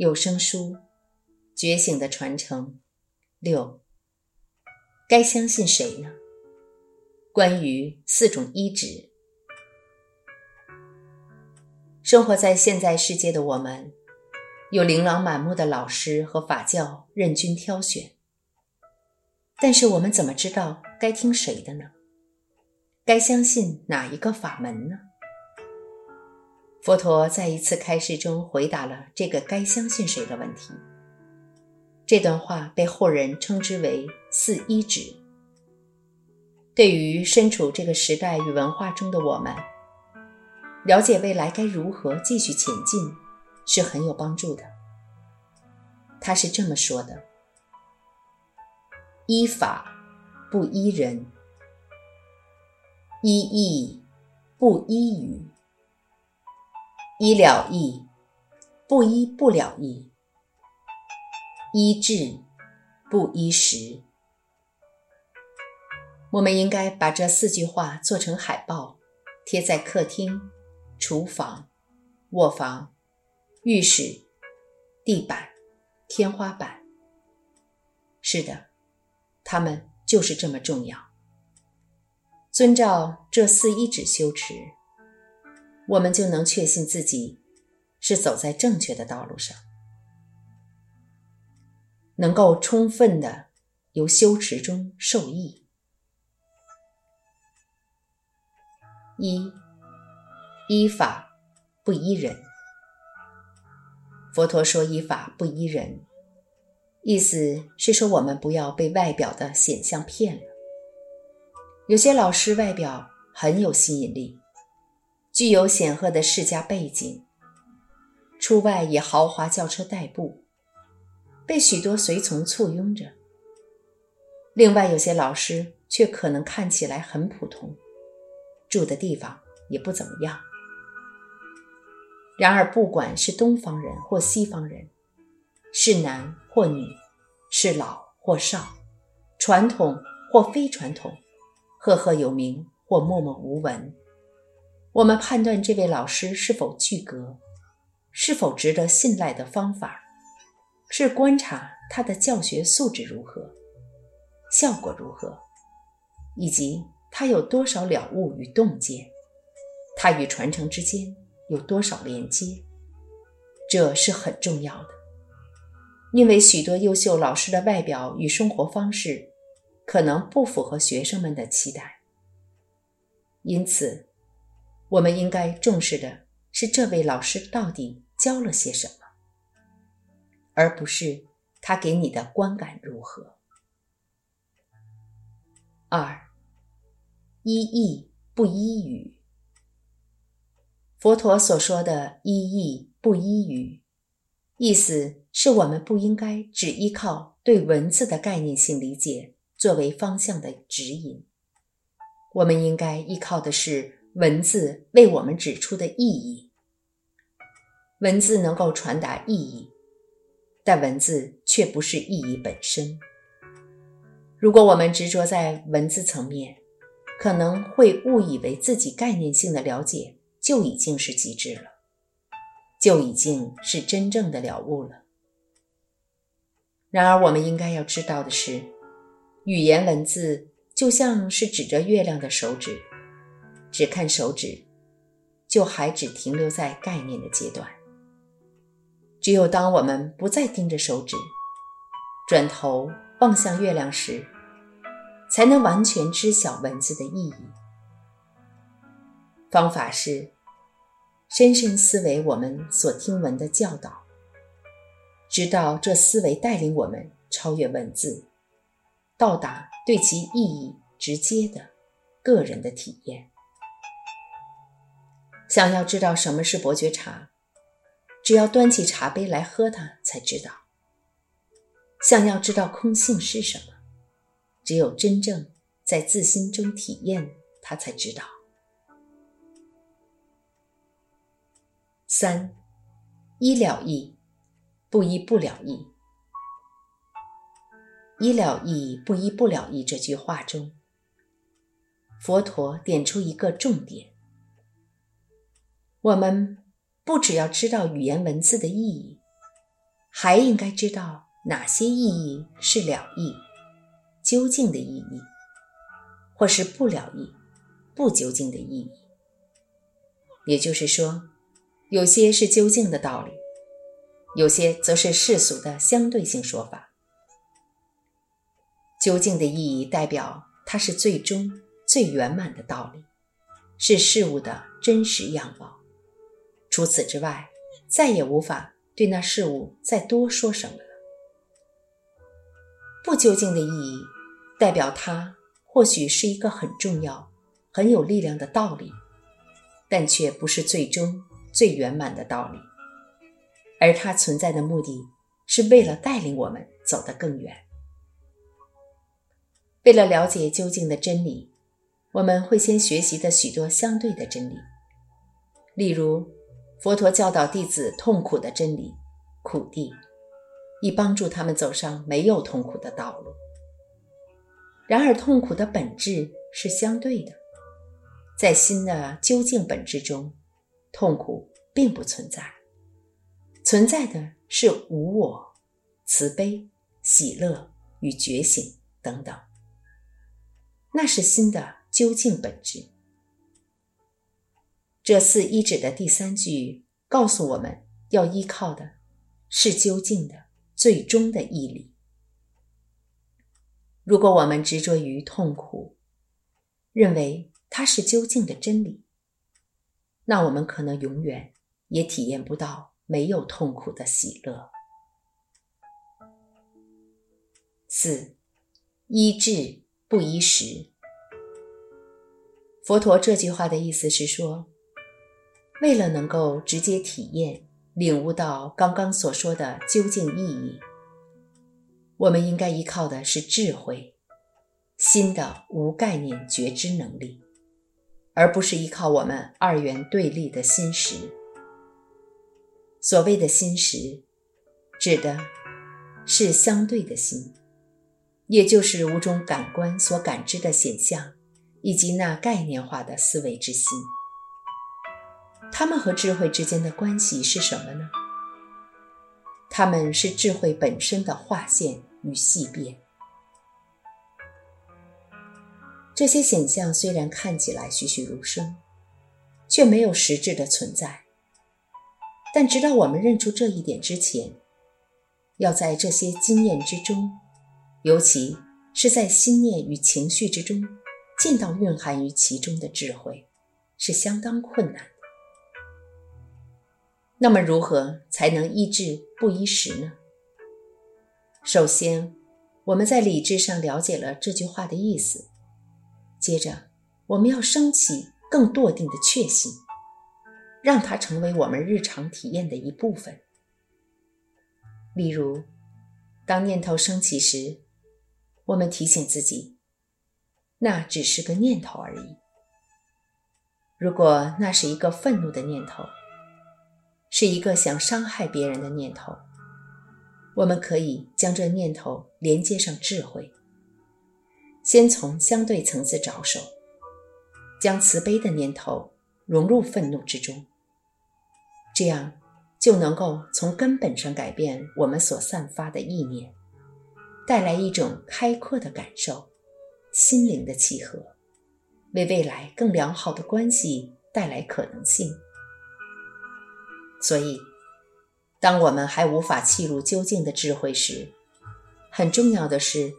有声书，觉醒的传承。六，该相信谁呢？关于四种医旨，生活在现在世界的我们，有琳琅满目的老师和法教任君挑选。但是我们怎么知道该听谁的呢？该相信哪一个法门呢？佛陀在一次开示中回答了这个该相信谁的问题。这段话被后人称之为“四一指”。对于身处这个时代与文化中的我们，了解未来该如何继续前进是很有帮助的。他是这么说的：“依法不依人，依义不依语。”医了义，不医不了义；医治，不医时。我们应该把这四句话做成海报，贴在客厅、厨房、卧房、浴室、地板、天花板。是的，它们就是这么重要。遵照这四一指修持。我们就能确信自己是走在正确的道路上，能够充分的由修持中受益。一依法不依人。佛陀说依法不依人，意思是说我们不要被外表的显象骗了。有些老师外表很有吸引力。具有显赫的世家背景，出外以豪华轿车代步，被许多随从簇拥着。另外，有些老师却可能看起来很普通，住的地方也不怎么样。然而，不管是东方人或西方人，是男或女，是老或少，传统或非传统，赫赫有名或默默无闻。我们判断这位老师是否具格，是否值得信赖的方法，是观察他的教学素质如何，效果如何，以及他有多少了悟与洞见，他与传承之间有多少连接，这是很重要的。因为许多优秀老师的外表与生活方式可能不符合学生们的期待，因此。我们应该重视的是这位老师到底教了些什么，而不是他给你的观感如何。二，依义不依语。佛陀所说的依义不依语，意思是我们不应该只依靠对文字的概念性理解作为方向的指引，我们应该依靠的是。文字为我们指出的意义，文字能够传达意义，但文字却不是意义本身。如果我们执着在文字层面，可能会误以为自己概念性的了解就已经是极致了，就已经是真正的了悟了。然而，我们应该要知道的是，语言文字就像是指着月亮的手指。只看手指，就还只停留在概念的阶段。只有当我们不再盯着手指，转头望向月亮时，才能完全知晓文字的意义。方法是深深思维我们所听闻的教导，直到这思维带领我们超越文字，到达对其意义直接的个人的体验。想要知道什么是伯爵茶，只要端起茶杯来喝它才知道。想要知道空性是什么，只有真正在自心中体验它才知道。三，一了义，不一不了义。一了义，不一不了义这句话中，佛陀点出一个重点。我们不只要知道语言文字的意义，还应该知道哪些意义是了义、究竟的意义，或是不了义、不究竟的意义。也就是说，有些是究竟的道理，有些则是世俗的相对性说法。究竟的意义代表它是最终、最圆满的道理，是事物的真实样貌。除此之外，再也无法对那事物再多说什么了。不究竟的意义代表它或许是一个很重要、很有力量的道理，但却不是最终、最圆满的道理。而它存在的目的是为了带领我们走得更远。为了了解究竟的真理，我们会先学习的许多相对的真理，例如佛陀教导弟子痛苦的真理——苦地，以帮助他们走上没有痛苦的道路。然而，痛苦的本质是相对的，在心的究竟本质中，痛苦并不存在，存在的是无我、慈悲、喜乐与觉醒等等。那是心的究竟本质。这四一指的第三句告诉我们要依靠的是究竟的最终的义理。如果我们执着于痛苦，认为它是究竟的真理，那我们可能永远也体验不到没有痛苦的喜乐。四，医治。不依时。佛陀这句话的意思是说，为了能够直接体验、领悟到刚刚所说的究竟意义，我们应该依靠的是智慧、新的无概念觉知能力，而不是依靠我们二元对立的心识。所谓的心识，指的是相对的心。也就是五种感官所感知的显象，以及那概念化的思维之心，它们和智慧之间的关系是什么呢？它们是智慧本身的划线与细变。这些显象虽然看起来栩栩如生，却没有实质的存在。但直到我们认出这一点之前，要在这些经验之中。尤其是在心念与情绪之中，见到蕴含于其中的智慧，是相当困难。那么，如何才能医治不医时呢？首先，我们在理智上了解了这句话的意思，接着，我们要升起更笃定的确信，让它成为我们日常体验的一部分。例如，当念头升起时，我们提醒自己，那只是个念头而已。如果那是一个愤怒的念头，是一个想伤害别人的念头，我们可以将这念头连接上智慧，先从相对层次着手，将慈悲的念头融入愤怒之中，这样就能够从根本上改变我们所散发的意念。带来一种开阔的感受，心灵的契合，为未来更良好的关系带来可能性。所以，当我们还无法契入究竟的智慧时，很重要的是，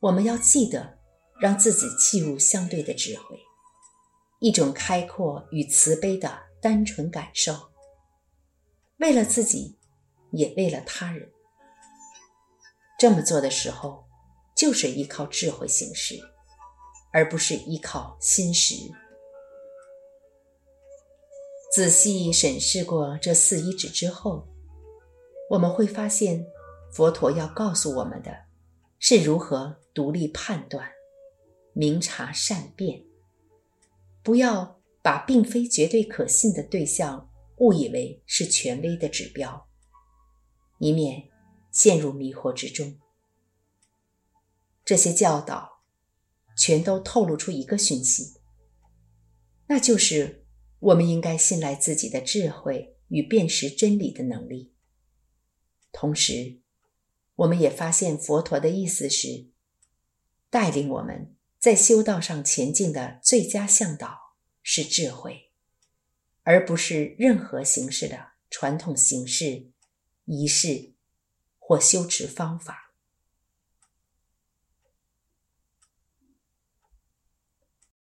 我们要记得让自己契入相对的智慧，一种开阔与慈悲的单纯感受，为了自己，也为了他人。这么做的时候，就是依靠智慧行事，而不是依靠心识。仔细审视过这四一指之后，我们会发现，佛陀要告诉我们的，是如何独立判断、明察善变，不要把并非绝对可信的对象误以为是权威的指标，以免。陷入迷惑之中，这些教导全都透露出一个讯息，那就是我们应该信赖自己的智慧与辨识真理的能力。同时，我们也发现佛陀的意思是，带领我们在修道上前进的最佳向导是智慧，而不是任何形式的传统形式、仪式或修持方法。